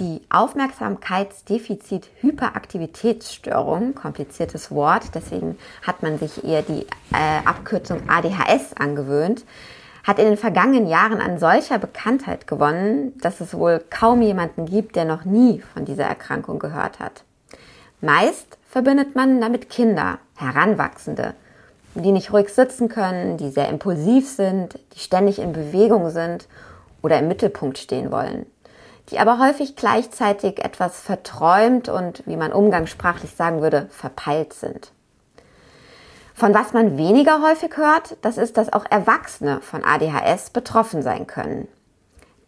Die Aufmerksamkeitsdefizit-Hyperaktivitätsstörung, kompliziertes Wort, deswegen hat man sich eher die äh, Abkürzung ADHS angewöhnt, hat in den vergangenen Jahren an solcher Bekanntheit gewonnen, dass es wohl kaum jemanden gibt, der noch nie von dieser Erkrankung gehört hat. Meist verbindet man damit Kinder, Heranwachsende, die nicht ruhig sitzen können, die sehr impulsiv sind, die ständig in Bewegung sind oder im Mittelpunkt stehen wollen, die aber häufig gleichzeitig etwas verträumt und, wie man umgangssprachlich sagen würde, verpeilt sind. Von was man weniger häufig hört, das ist, dass auch Erwachsene von ADHS betroffen sein können.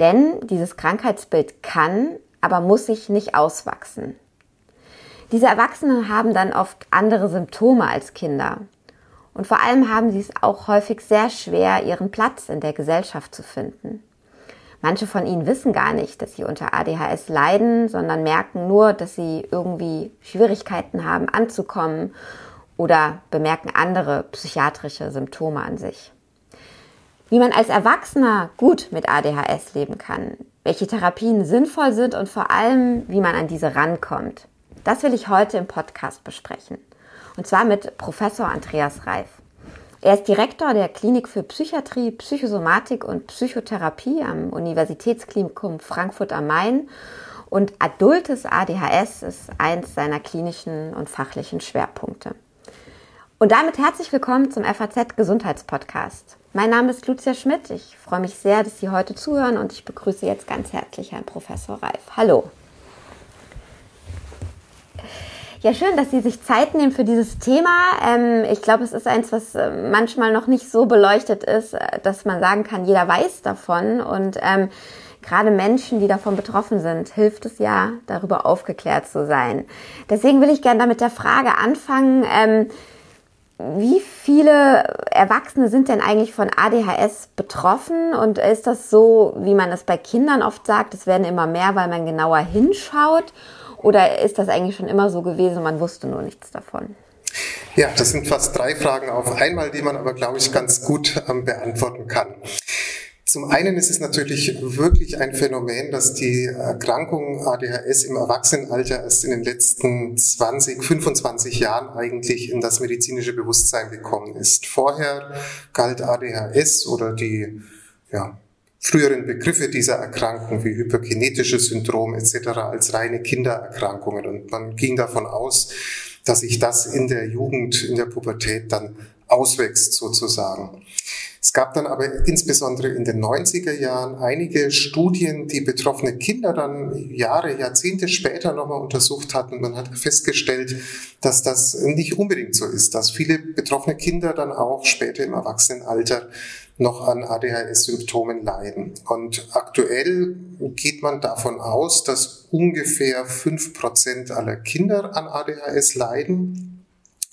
Denn dieses Krankheitsbild kann, aber muss sich nicht auswachsen. Diese Erwachsenen haben dann oft andere Symptome als Kinder. Und vor allem haben sie es auch häufig sehr schwer, ihren Platz in der Gesellschaft zu finden. Manche von ihnen wissen gar nicht, dass sie unter ADHS leiden, sondern merken nur, dass sie irgendwie Schwierigkeiten haben anzukommen oder bemerken andere psychiatrische Symptome an sich. Wie man als Erwachsener gut mit ADHS leben kann, welche Therapien sinnvoll sind und vor allem, wie man an diese rankommt. Das will ich heute im Podcast besprechen. Und zwar mit Professor Andreas Reif. Er ist Direktor der Klinik für Psychiatrie, Psychosomatik und Psychotherapie am Universitätsklinikum Frankfurt am Main. Und adultes ADHS ist eins seiner klinischen und fachlichen Schwerpunkte. Und damit herzlich willkommen zum FAZ Gesundheitspodcast. Mein Name ist Lucia Schmidt. Ich freue mich sehr, dass Sie heute zuhören und ich begrüße jetzt ganz herzlich Herrn Professor Reif. Hallo. Ja, schön, dass Sie sich Zeit nehmen für dieses Thema. Ähm, ich glaube, es ist eins, was äh, manchmal noch nicht so beleuchtet ist, äh, dass man sagen kann, jeder weiß davon. Und ähm, gerade Menschen, die davon betroffen sind, hilft es ja, darüber aufgeklärt zu sein. Deswegen will ich gerne damit der Frage anfangen. Ähm, wie viele Erwachsene sind denn eigentlich von ADHS betroffen? Und ist das so, wie man es bei Kindern oft sagt, es werden immer mehr, weil man genauer hinschaut? Oder ist das eigentlich schon immer so gewesen, man wusste nur nichts davon? Ja, das sind fast drei Fragen auf einmal, die man aber, glaube ich, ganz gut ähm, beantworten kann. Zum einen ist es natürlich wirklich ein Phänomen, dass die Erkrankung ADHS im Erwachsenenalter erst in den letzten 20, 25 Jahren eigentlich in das medizinische Bewusstsein gekommen ist. Vorher galt ADHS oder die ja, früheren Begriffe dieser Erkrankung wie hyperkinetisches Syndrom etc. als reine Kindererkrankungen. Und man ging davon aus, dass sich das in der Jugend, in der Pubertät dann auswächst sozusagen. Es gab dann aber insbesondere in den 90er Jahren einige Studien, die betroffene Kinder dann Jahre, Jahrzehnte später nochmal untersucht hatten. Man hat festgestellt, dass das nicht unbedingt so ist, dass viele betroffene Kinder dann auch später im Erwachsenenalter noch an ADHS-Symptomen leiden. Und aktuell geht man davon aus, dass ungefähr fünf Prozent aller Kinder an ADHS leiden.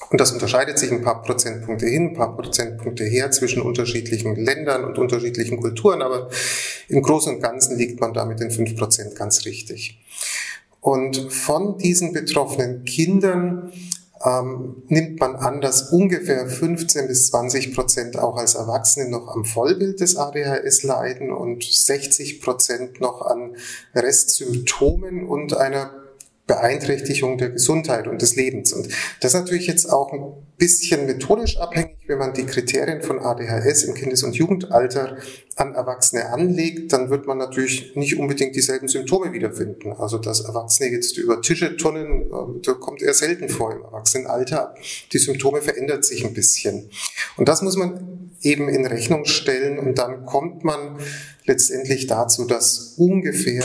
Und das unterscheidet sich ein paar Prozentpunkte hin, ein paar Prozentpunkte her zwischen unterschiedlichen Ländern und unterschiedlichen Kulturen, aber im Großen und Ganzen liegt man da mit den fünf Prozent ganz richtig. Und von diesen betroffenen Kindern ähm, nimmt man an, dass ungefähr 15 bis 20 Prozent auch als Erwachsene noch am Vollbild des ADHS leiden und 60 Prozent noch an Restsymptomen und einer Beeinträchtigung der Gesundheit und des Lebens. Und das ist natürlich jetzt auch ein bisschen methodisch abhängig, wenn man die Kriterien von ADHS im Kindes- und Jugendalter an Erwachsene anlegt, dann wird man natürlich nicht unbedingt dieselben Symptome wiederfinden. Also dass Erwachsene jetzt über Tische turnen, ähm, da kommt eher selten vor im Erwachsenenalter. Die Symptome verändert sich ein bisschen. Und das muss man eben in Rechnung stellen und dann kommt man letztendlich dazu, dass ungefähr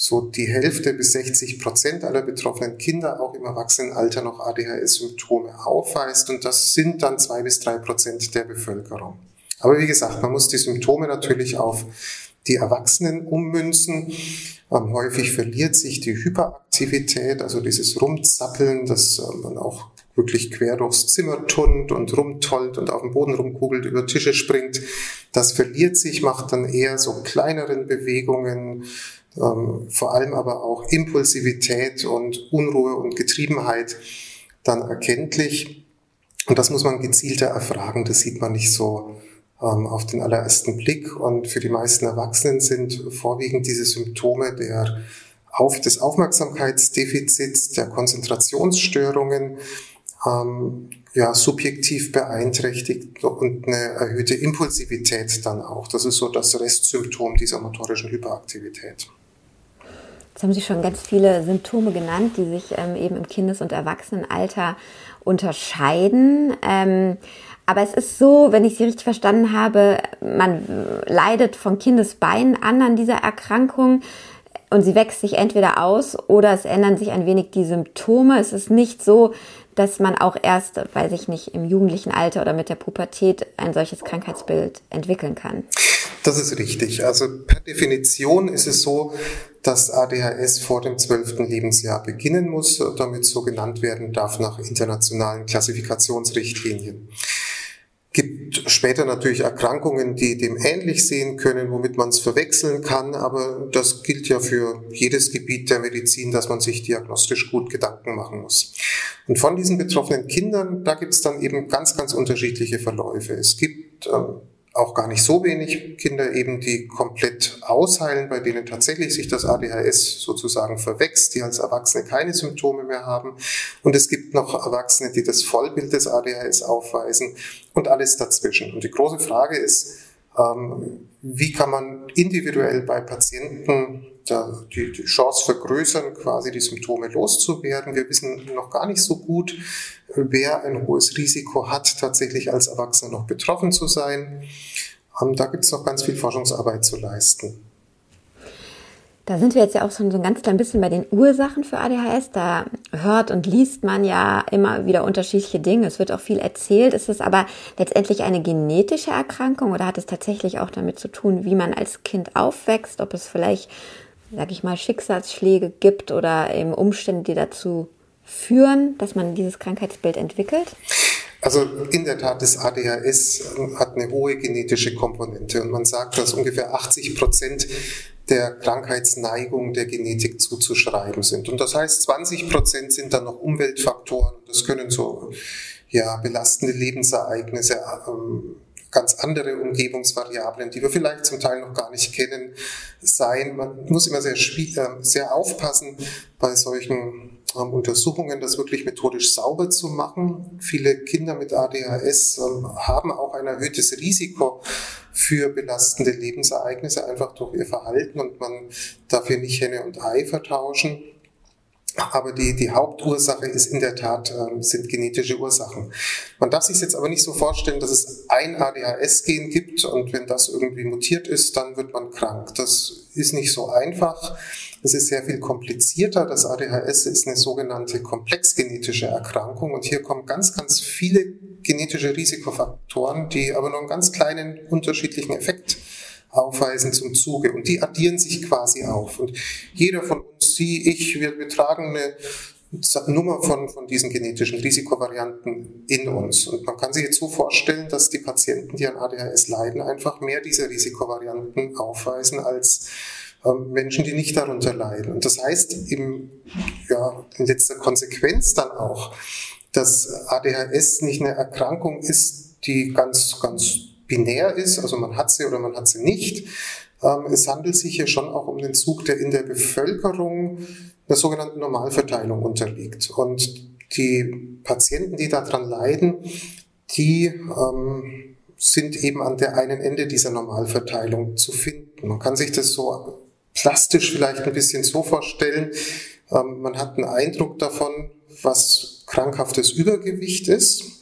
so die Hälfte bis 60 Prozent aller betroffenen Kinder auch im Erwachsenenalter noch ADHS-Symptome aufweist und das sind dann zwei bis drei Prozent der Bevölkerung. Aber wie gesagt, man muss die Symptome natürlich auf die Erwachsenen ummünzen. Ähm, häufig verliert sich die Hyperaktivität, also dieses Rumzappeln, dass äh, man auch wirklich quer durchs Zimmer turnt und rumtollt und auf dem Boden rumkugelt, über Tische springt. Das verliert sich, macht dann eher so kleineren Bewegungen, ähm, vor allem aber auch Impulsivität und Unruhe und Getriebenheit dann erkenntlich. Und das muss man gezielter erfragen, das sieht man nicht so ähm, auf den allerersten Blick. Und für die meisten Erwachsenen sind vorwiegend diese Symptome der auf des Aufmerksamkeitsdefizits, der Konzentrationsstörungen, ähm, ja, subjektiv beeinträchtigt und eine erhöhte Impulsivität dann auch. Das ist so das Restsymptom dieser motorischen Hyperaktivität. Jetzt haben Sie schon ganz viele Symptome genannt, die sich ähm, eben im Kindes- und Erwachsenenalter unterscheiden. Ähm, aber es ist so, wenn ich Sie richtig verstanden habe, man leidet von Kindesbeinen an an dieser Erkrankung und sie wächst sich entweder aus oder es ändern sich ein wenig die Symptome. Es ist nicht so, dass man auch erst, weiß ich nicht, im jugendlichen Alter oder mit der Pubertät ein solches Krankheitsbild entwickeln kann. Das ist richtig. Also per Definition ist es so, dass ADHS vor dem zwölften Lebensjahr beginnen muss, damit so genannt werden darf nach internationalen Klassifikationsrichtlinien gibt später natürlich Erkrankungen, die dem ähnlich sehen können, womit man es verwechseln kann, aber das gilt ja für jedes Gebiet der Medizin, dass man sich diagnostisch gut Gedanken machen muss. Und von diesen betroffenen Kindern, da gibt es dann eben ganz, ganz unterschiedliche Verläufe. Es gibt ähm, auch gar nicht so wenig Kinder eben, die komplett ausheilen, bei denen tatsächlich sich das ADHS sozusagen verwächst, die als Erwachsene keine Symptome mehr haben. Und es gibt noch Erwachsene, die das Vollbild des ADHS aufweisen und alles dazwischen. Und die große Frage ist, wie kann man individuell bei Patienten die, die Chance vergrößern, quasi die Symptome loszuwerden. Wir wissen noch gar nicht so gut, wer ein hohes Risiko hat, tatsächlich als Erwachsener noch betroffen zu sein. Ähm, da gibt es noch ganz viel Forschungsarbeit zu leisten. Da sind wir jetzt ja auch schon so ein ganz klein bisschen bei den Ursachen für ADHS. Da hört und liest man ja immer wieder unterschiedliche Dinge. Es wird auch viel erzählt. Ist es aber letztendlich eine genetische Erkrankung oder hat es tatsächlich auch damit zu tun, wie man als Kind aufwächst? Ob es vielleicht, sag ich mal, Schicksalsschläge gibt oder eben Umstände, die dazu führen, dass man dieses Krankheitsbild entwickelt? Also in der Tat, das ADHS hat eine hohe genetische Komponente und man sagt, dass ungefähr 80 Prozent der Krankheitsneigung der Genetik zuzuschreiben sind. Und das heißt, 20 Prozent sind dann noch Umweltfaktoren. Das können so ja, belastende Lebensereignisse, ähm, ganz andere Umgebungsvariablen, die wir vielleicht zum Teil noch gar nicht kennen, sein. Man muss immer sehr, äh, sehr aufpassen bei solchen ähm, Untersuchungen, das wirklich methodisch sauber zu machen. Viele Kinder mit ADHS ähm, haben auch ein erhöhtes Risiko für belastende Lebensereignisse, einfach durch ihr Verhalten und man darf hier nicht Henne und Ei vertauschen. Aber die, die Hauptursache ist in der Tat, äh, sind genetische Ursachen. Man darf sich jetzt aber nicht so vorstellen, dass es ein ADHS-Gen gibt und wenn das irgendwie mutiert ist, dann wird man krank. Das ist nicht so einfach. Es ist sehr viel komplizierter. Das ADHS ist eine sogenannte komplexgenetische Erkrankung und hier kommen ganz, ganz viele genetische Risikofaktoren, die aber nur einen ganz kleinen unterschiedlichen Effekt aufweisen zum Zuge. Und die addieren sich quasi auf. Und jeder von uns, Sie, ich, wir, wir tragen eine Nummer von, von diesen genetischen Risikovarianten in uns. Und man kann sich jetzt so vorstellen, dass die Patienten, die an ADHS leiden, einfach mehr dieser Risikovarianten aufweisen als ähm, Menschen, die nicht darunter leiden. Und das heißt im, ja, in letzter Konsequenz dann auch, dass ADHS nicht eine Erkrankung ist, die ganz, ganz binär ist, also man hat sie oder man hat sie nicht. Ähm, es handelt sich hier schon auch um den Zug, der in der Bevölkerung der sogenannten Normalverteilung unterliegt. Und die Patienten, die daran leiden, die ähm, sind eben an der einen Ende dieser Normalverteilung zu finden. Man kann sich das so plastisch vielleicht ein bisschen so vorstellen. Ähm, man hat einen Eindruck davon, was krankhaftes Übergewicht ist.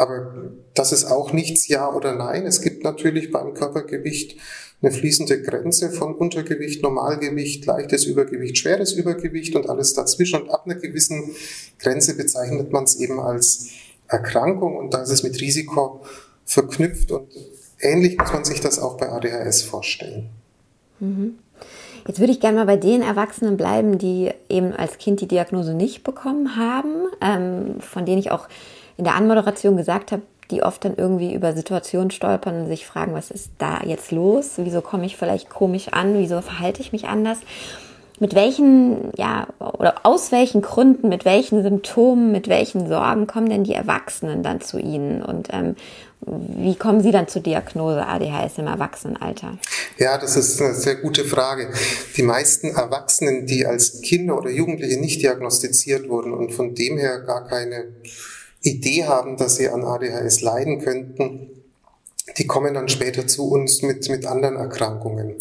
Aber das ist auch nichts Ja oder Nein. Es gibt natürlich beim Körpergewicht eine fließende Grenze von Untergewicht, Normalgewicht, leichtes Übergewicht, schweres Übergewicht und alles dazwischen. Und ab einer gewissen Grenze bezeichnet man es eben als Erkrankung und da ist es mit Risiko verknüpft und ähnlich muss man sich das auch bei ADHS vorstellen. Mhm. Jetzt würde ich gerne mal bei den Erwachsenen bleiben, die eben als Kind die Diagnose nicht bekommen haben, ähm, von denen ich auch in der Anmoderation gesagt habe, die oft dann irgendwie über Situationen stolpern und sich fragen, was ist da jetzt los? Wieso komme ich vielleicht komisch an? Wieso verhalte ich mich anders? Mit welchen ja, oder aus welchen Gründen, mit welchen Symptomen, mit welchen Sorgen kommen denn die Erwachsenen dann zu Ihnen und ähm, wie kommen Sie dann zur Diagnose ADHS im Erwachsenenalter? Ja, das ist eine sehr gute Frage. Die meisten Erwachsenen, die als Kinder oder Jugendliche nicht diagnostiziert wurden und von dem her gar keine Idee haben, dass sie an ADHS leiden könnten, die kommen dann später zu uns mit, mit anderen Erkrankungen.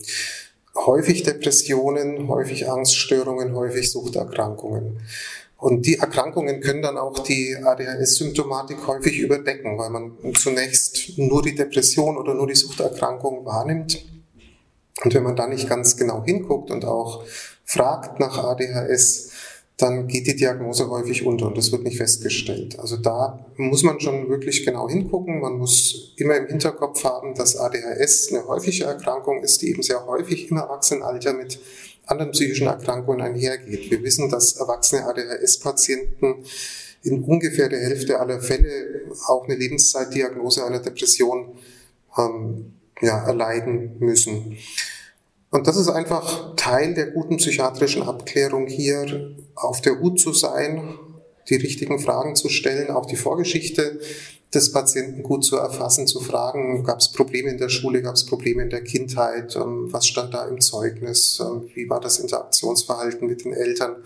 Häufig Depressionen, häufig Angststörungen, häufig Suchterkrankungen. Und die Erkrankungen können dann auch die ADHS-Symptomatik häufig überdecken, weil man zunächst nur die Depression oder nur die Suchterkrankung wahrnimmt. Und wenn man da nicht ganz genau hinguckt und auch fragt nach ADHS, dann geht die Diagnose häufig unter und das wird nicht festgestellt. Also da muss man schon wirklich genau hingucken. Man muss immer im Hinterkopf haben, dass ADHS eine häufige Erkrankung ist, die eben sehr häufig im Erwachsenenalter mit anderen psychischen Erkrankungen einhergeht. Wir wissen, dass erwachsene ADHS-Patienten in ungefähr der Hälfte aller Fälle auch eine Lebenszeitdiagnose einer Depression ähm, ja, erleiden müssen. Und das ist einfach Teil der guten psychiatrischen Abklärung hier, auf der Hut zu sein, die richtigen Fragen zu stellen, auch die Vorgeschichte des Patienten gut zu erfassen, zu fragen, gab es Probleme in der Schule, gab es Probleme in der Kindheit, ähm, was stand da im Zeugnis, ähm, wie war das Interaktionsverhalten mit den Eltern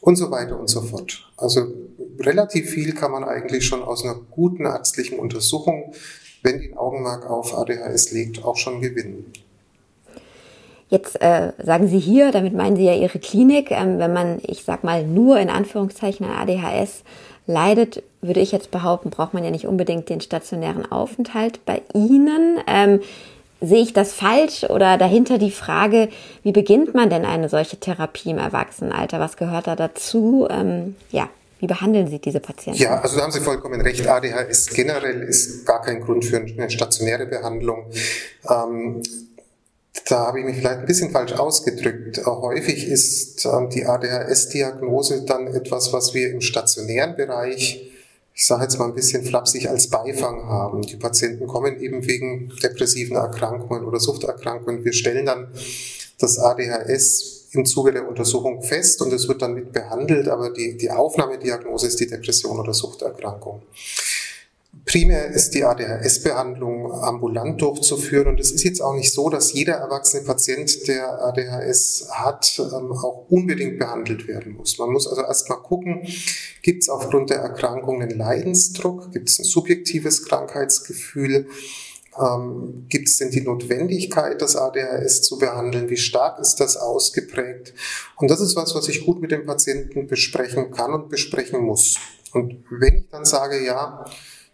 und so weiter und so fort. Also relativ viel kann man eigentlich schon aus einer guten ärztlichen Untersuchung, wenn die ein Augenmerk auf ADHS legt, auch schon gewinnen. Jetzt äh, sagen Sie hier, damit meinen Sie ja Ihre Klinik, ähm, wenn man, ich sag mal, nur in Anführungszeichen an ADHS leidet, würde ich jetzt behaupten, braucht man ja nicht unbedingt den stationären Aufenthalt bei Ihnen. Ähm, sehe ich das falsch oder dahinter die Frage, wie beginnt man denn eine solche Therapie im Erwachsenenalter? Was gehört da dazu? Ähm, ja, wie behandeln Sie diese Patienten? Ja, also da haben Sie vollkommen recht. ADHS generell ist gar kein Grund für eine stationäre Behandlung. Ähm, da habe ich mich vielleicht ein bisschen falsch ausgedrückt. Häufig ist ähm, die ADHS-Diagnose dann etwas, was wir im stationären Bereich, ich sage jetzt mal ein bisschen flapsig, als Beifang haben. Die Patienten kommen eben wegen depressiven Erkrankungen oder Suchterkrankungen. Wir stellen dann das ADHS im Zuge der Untersuchung fest und es wird dann mit behandelt, aber die, die Aufnahmediagnose ist die Depression oder Suchterkrankung. Primär ist die ADHS-Behandlung ambulant durchzuführen und es ist jetzt auch nicht so, dass jeder erwachsene Patient, der ADHS hat, ähm, auch unbedingt behandelt werden muss. Man muss also erstmal gucken, gibt es aufgrund der Erkrankung einen Leidensdruck, gibt es ein subjektives Krankheitsgefühl, ähm, gibt es denn die Notwendigkeit, das ADHS zu behandeln? Wie stark ist das ausgeprägt? Und das ist was, was ich gut mit dem Patienten besprechen kann und besprechen muss. Und wenn ich dann sage, ja,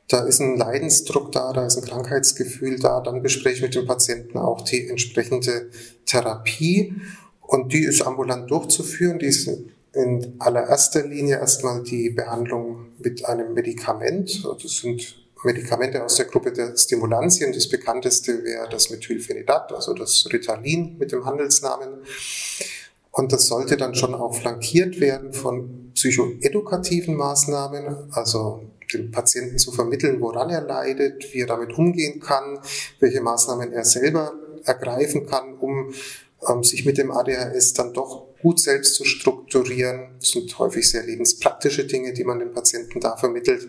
da ist ein Leidensdruck da, da ist ein Krankheitsgefühl da, dann bespreche ich mit dem Patienten auch die entsprechende Therapie und die ist ambulant durchzuführen. Die ist in allererster Linie erstmal die Behandlung mit einem Medikament. Das sind Medikamente aus der Gruppe der Stimulantien. Das bekannteste wäre das Methylphenidat, also das Ritalin mit dem Handelsnamen. Und das sollte dann schon auch flankiert werden von psychoedukativen Maßnahmen, also dem Patienten zu vermitteln, woran er leidet, wie er damit umgehen kann, welche Maßnahmen er selber ergreifen kann, um ähm, sich mit dem ADHS dann doch gut selbst zu strukturieren. Das sind häufig sehr lebenspraktische Dinge, die man den Patienten da vermittelt,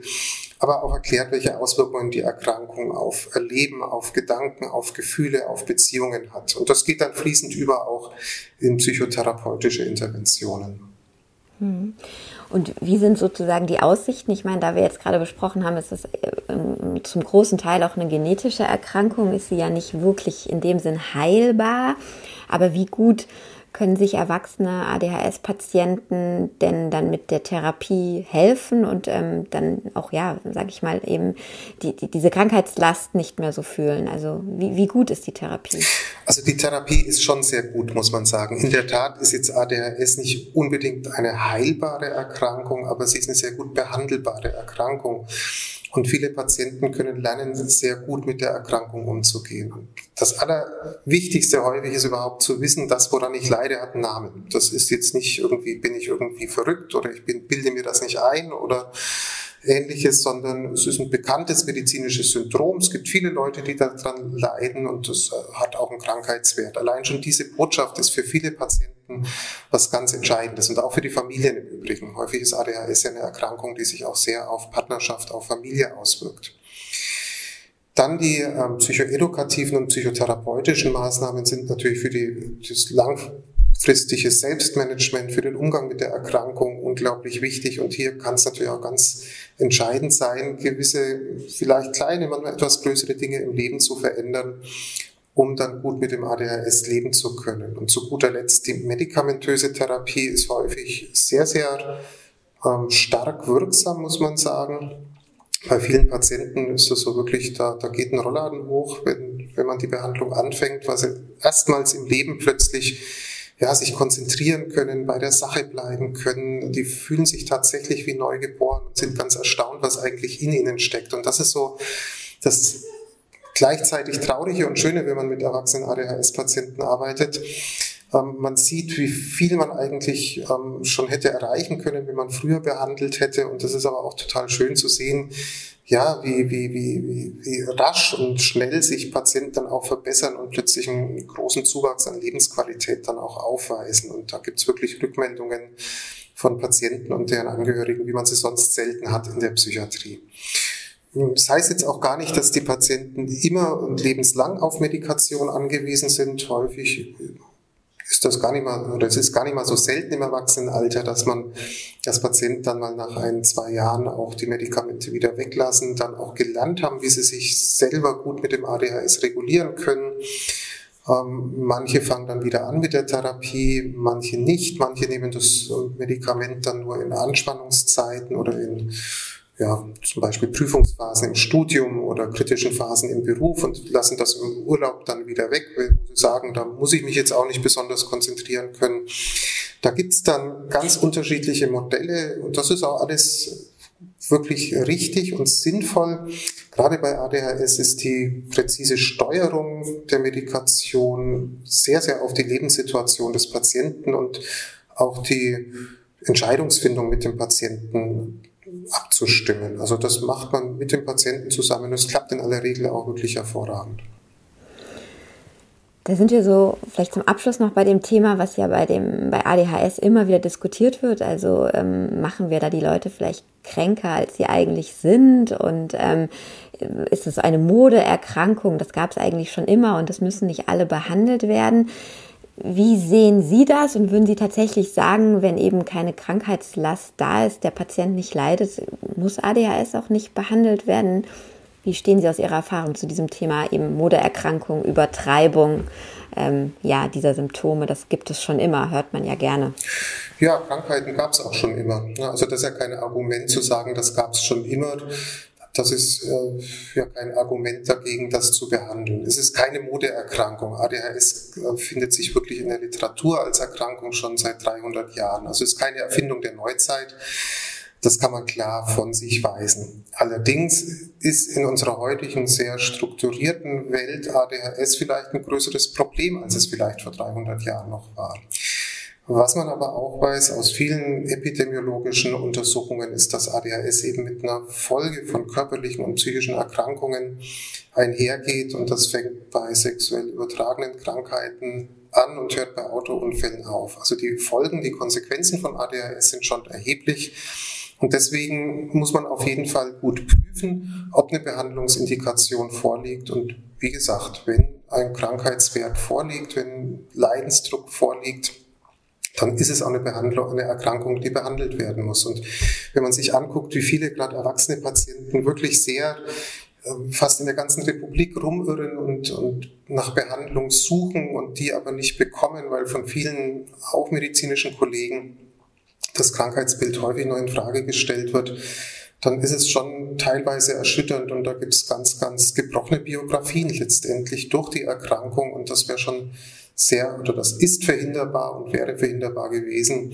aber auch erklärt, welche Auswirkungen die Erkrankung auf Erleben, auf Gedanken, auf Gefühle, auf Beziehungen hat. Und das geht dann fließend über auch in psychotherapeutische Interventionen. Hm. Und wie sind sozusagen die Aussichten? Ich meine, da wir jetzt gerade besprochen haben, ist das ähm, zum großen Teil auch eine genetische Erkrankung, ist sie ja nicht wirklich in dem Sinn heilbar. Aber wie gut können sich erwachsene ADHS-Patienten denn dann mit der Therapie helfen und ähm, dann auch, ja, sage ich mal, eben die, die, diese Krankheitslast nicht mehr so fühlen? Also wie, wie gut ist die Therapie? Also die Therapie ist schon sehr gut, muss man sagen. In der Tat ist jetzt ADHS nicht unbedingt eine heilbare Erkrankung, aber sie ist eine sehr gut behandelbare Erkrankung. Und viele Patienten können lernen, sehr gut mit der Erkrankung umzugehen. Das Allerwichtigste häufig ist überhaupt zu wissen, das, woran ich leide, hat einen Namen. Das ist jetzt nicht irgendwie, bin ich irgendwie verrückt oder ich bin, bilde mir das nicht ein oder ähnliches, sondern es ist ein bekanntes medizinisches Syndrom. Es gibt viele Leute, die daran leiden und das hat auch einen Krankheitswert. Allein schon diese Botschaft ist für viele Patienten Patienten was ganz Entscheidendes und auch für die Familien im Übrigen. Häufig ist ADHS ja eine Erkrankung, die sich auch sehr auf Partnerschaft, auf Familie auswirkt. Dann die ähm, psychoedukativen und psychotherapeutischen Maßnahmen sind natürlich für die, das langfristige Selbstmanagement, für den Umgang mit der Erkrankung unglaublich wichtig. Und hier kann es natürlich auch ganz entscheidend sein, gewisse, vielleicht kleine, manchmal etwas größere Dinge im Leben zu verändern, um dann gut mit dem ADHS leben zu können. Und zu guter Letzt, die medikamentöse Therapie ist häufig sehr, sehr ähm, stark wirksam, muss man sagen bei vielen Patienten ist es so wirklich, da, da geht ein Rollladen hoch, wenn, wenn man die Behandlung anfängt, weil sie erstmals im Leben plötzlich ja, sich konzentrieren können, bei der Sache bleiben können. Die fühlen sich tatsächlich wie neugeboren und sind ganz erstaunt, was eigentlich in ihnen steckt. Und das ist so das gleichzeitig Traurige und Schöne, wenn man mit erwachsenen ADHS-Patienten arbeitet man sieht, wie viel man eigentlich ähm, schon hätte erreichen können, wenn man früher behandelt hätte. Und das ist aber auch total schön zu sehen, ja, wie, wie, wie, wie, rasch und schnell sich Patienten dann auch verbessern und plötzlich einen großen Zuwachs an Lebensqualität dann auch aufweisen. Und da gibt's wirklich Rückmeldungen von Patienten und deren Angehörigen, wie man sie sonst selten hat in der Psychiatrie. Das heißt jetzt auch gar nicht, dass die Patienten immer und lebenslang auf Medikation angewiesen sind. Häufig ist das gar nicht mal, oder es ist gar nicht mal so selten im Erwachsenenalter, dass man das Patient dann mal nach ein, zwei Jahren auch die Medikamente wieder weglassen, dann auch gelernt haben, wie sie sich selber gut mit dem ADHS regulieren können. Ähm, manche fangen dann wieder an mit der Therapie, manche nicht. Manche nehmen das Medikament dann nur in Anspannungszeiten oder in ja, zum Beispiel Prüfungsphasen im Studium oder kritischen Phasen im Beruf und lassen das im Urlaub dann wieder weg, weil sie sagen, da muss ich mich jetzt auch nicht besonders konzentrieren können. Da gibt's dann ganz unterschiedliche Modelle und das ist auch alles wirklich richtig und sinnvoll. Gerade bei ADHS ist die präzise Steuerung der Medikation sehr, sehr auf die Lebenssituation des Patienten und auch die Entscheidungsfindung mit dem Patienten abzustimmen. Also das macht man mit dem Patienten zusammen. Das klappt in aller Regel auch wirklich hervorragend. Da sind wir so vielleicht zum Abschluss noch bei dem Thema, was ja bei dem bei ADHS immer wieder diskutiert wird. Also ähm, machen wir da die Leute vielleicht kränker, als sie eigentlich sind? Und ähm, ist es eine Modeerkrankung? Das gab es eigentlich schon immer und das müssen nicht alle behandelt werden. Wie sehen Sie das und würden Sie tatsächlich sagen, wenn eben keine Krankheitslast da ist, der Patient nicht leidet, muss ADHS auch nicht behandelt werden? Wie stehen Sie aus Ihrer Erfahrung zu diesem Thema eben Modeerkrankung, Übertreibung, ähm, ja, dieser Symptome? Das gibt es schon immer, hört man ja gerne. Ja, Krankheiten gab es auch schon immer. Also das ist ja kein Argument zu sagen, das gab es schon immer. Das ist äh, ja kein Argument dagegen, das zu behandeln. Es ist keine Modeerkrankung. ADHS äh, findet sich wirklich in der Literatur als Erkrankung schon seit 300 Jahren. Also es ist keine Erfindung der Neuzeit. Das kann man klar von sich weisen. Allerdings ist in unserer heutigen sehr strukturierten Welt ADHS vielleicht ein größeres Problem, als es vielleicht vor 300 Jahren noch war. Was man aber auch weiß aus vielen epidemiologischen Untersuchungen ist, dass ADHS eben mit einer Folge von körperlichen und psychischen Erkrankungen einhergeht und das fängt bei sexuell übertragenen Krankheiten an und hört bei Autounfällen auf. Also die Folgen, die Konsequenzen von ADHS sind schon erheblich. Und deswegen muss man auf jeden Fall gut prüfen, ob eine Behandlungsindikation vorliegt. Und wie gesagt, wenn ein Krankheitswert vorliegt, wenn Leidensdruck vorliegt, dann ist es auch eine Behandlung, eine Erkrankung, die behandelt werden muss. Und wenn man sich anguckt, wie viele gerade erwachsene Patienten wirklich sehr ähm, fast in der ganzen Republik rumirren und, und nach Behandlung suchen und die aber nicht bekommen, weil von vielen auch medizinischen Kollegen das Krankheitsbild häufig noch in Frage gestellt wird, dann ist es schon teilweise erschütternd und da gibt es ganz, ganz gebrochene Biografien letztendlich durch die Erkrankung und das wäre schon sehr, oder das ist verhinderbar und wäre verhinderbar gewesen.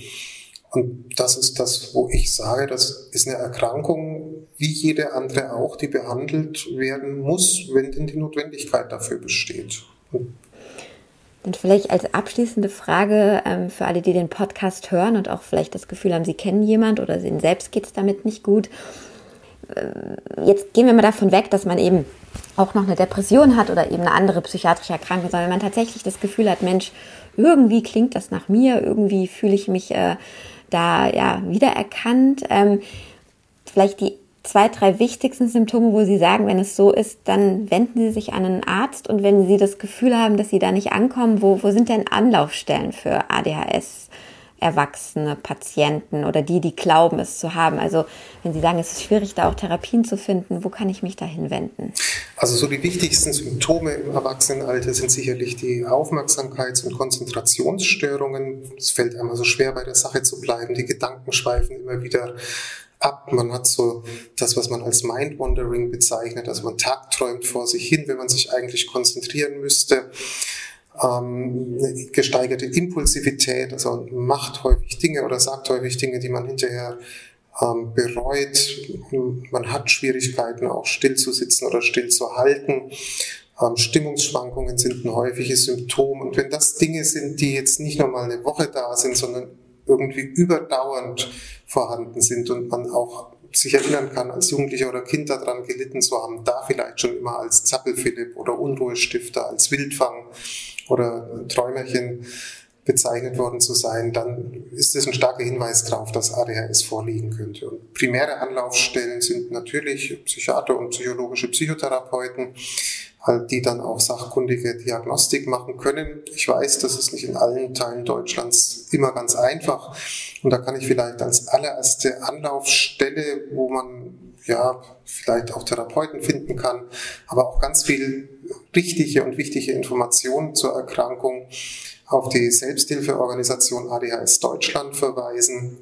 Und das ist das, wo ich sage, das ist eine Erkrankung, wie jede andere auch, die behandelt werden muss, wenn denn die Notwendigkeit dafür besteht. Und vielleicht als abschließende Frage ähm, für alle, die den Podcast hören und auch vielleicht das Gefühl haben, sie kennen jemand oder ihnen selbst geht es damit nicht gut. Äh, jetzt gehen wir mal davon weg, dass man eben auch noch eine Depression hat oder eben eine andere psychiatrische Erkrankung, sondern wenn man tatsächlich das Gefühl hat, Mensch, irgendwie klingt das nach mir, irgendwie fühle ich mich äh, da ja wiedererkannt. Ähm, vielleicht die zwei, drei wichtigsten Symptome, wo Sie sagen, wenn es so ist, dann wenden Sie sich an einen Arzt und wenn Sie das Gefühl haben, dass Sie da nicht ankommen, wo, wo sind denn Anlaufstellen für ADHS? Erwachsene Patienten oder die, die glauben, es zu haben? Also wenn Sie sagen, es ist schwierig, da auch Therapien zu finden, wo kann ich mich da hinwenden? Also so die wichtigsten Symptome im Erwachsenenalter sind sicherlich die Aufmerksamkeits- und Konzentrationsstörungen. Es fällt einmal so schwer, bei der Sache zu bleiben. Die Gedanken schweifen immer wieder ab. Man hat so das, was man als Mind-Wandering bezeichnet. Also man tagträumt vor sich hin, wenn man sich eigentlich konzentrieren müsste. Ähm, gesteigerte Impulsivität, also macht häufig Dinge oder sagt häufig Dinge, die man hinterher ähm, bereut. Man hat Schwierigkeiten, auch still zu sitzen oder still zu halten. Ähm, Stimmungsschwankungen sind ein häufiges Symptom. Und wenn das Dinge sind, die jetzt nicht nur mal eine Woche da sind, sondern irgendwie überdauernd vorhanden sind und man auch sich erinnern kann, als Jugendlicher oder Kind daran gelitten zu haben, da vielleicht schon immer als Zappelphilipp oder Unruhestifter, als Wildfang oder Träumerchen bezeichnet worden zu sein, dann ist das ein starker Hinweis darauf, dass ADHS vorliegen könnte. Und primäre Anlaufstellen sind natürlich Psychiater und psychologische Psychotherapeuten, die dann auch sachkundige Diagnostik machen können. Ich weiß, das ist nicht in allen Teilen Deutschlands immer ganz einfach. Und da kann ich vielleicht als allererste Anlaufstelle, wo man ja vielleicht auch Therapeuten finden kann, aber auch ganz viel richtige und wichtige Informationen zur Erkrankung auf die Selbsthilfeorganisation ADHS Deutschland verweisen.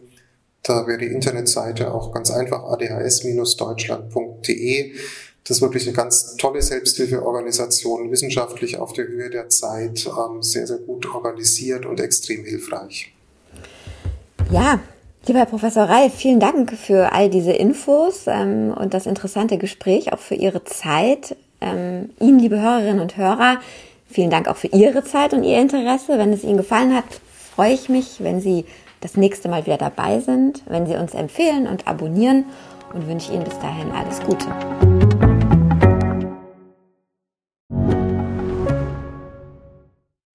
Da wäre die Internetseite auch ganz einfach adhs-deutschland.de. Das ist wirklich eine ganz tolle Selbsthilfeorganisation, wissenschaftlich auf der Höhe der Zeit, ähm, sehr, sehr gut organisiert und extrem hilfreich. Ja, lieber Herr Professor Reif, vielen Dank für all diese Infos ähm, und das interessante Gespräch, auch für Ihre Zeit. Ähm, Ihnen, liebe Hörerinnen und Hörer, vielen Dank auch für Ihre Zeit und Ihr Interesse. Wenn es Ihnen gefallen hat, freue ich mich, wenn Sie das nächste Mal wieder dabei sind, wenn Sie uns empfehlen und abonnieren und wünsche Ihnen bis dahin alles Gute.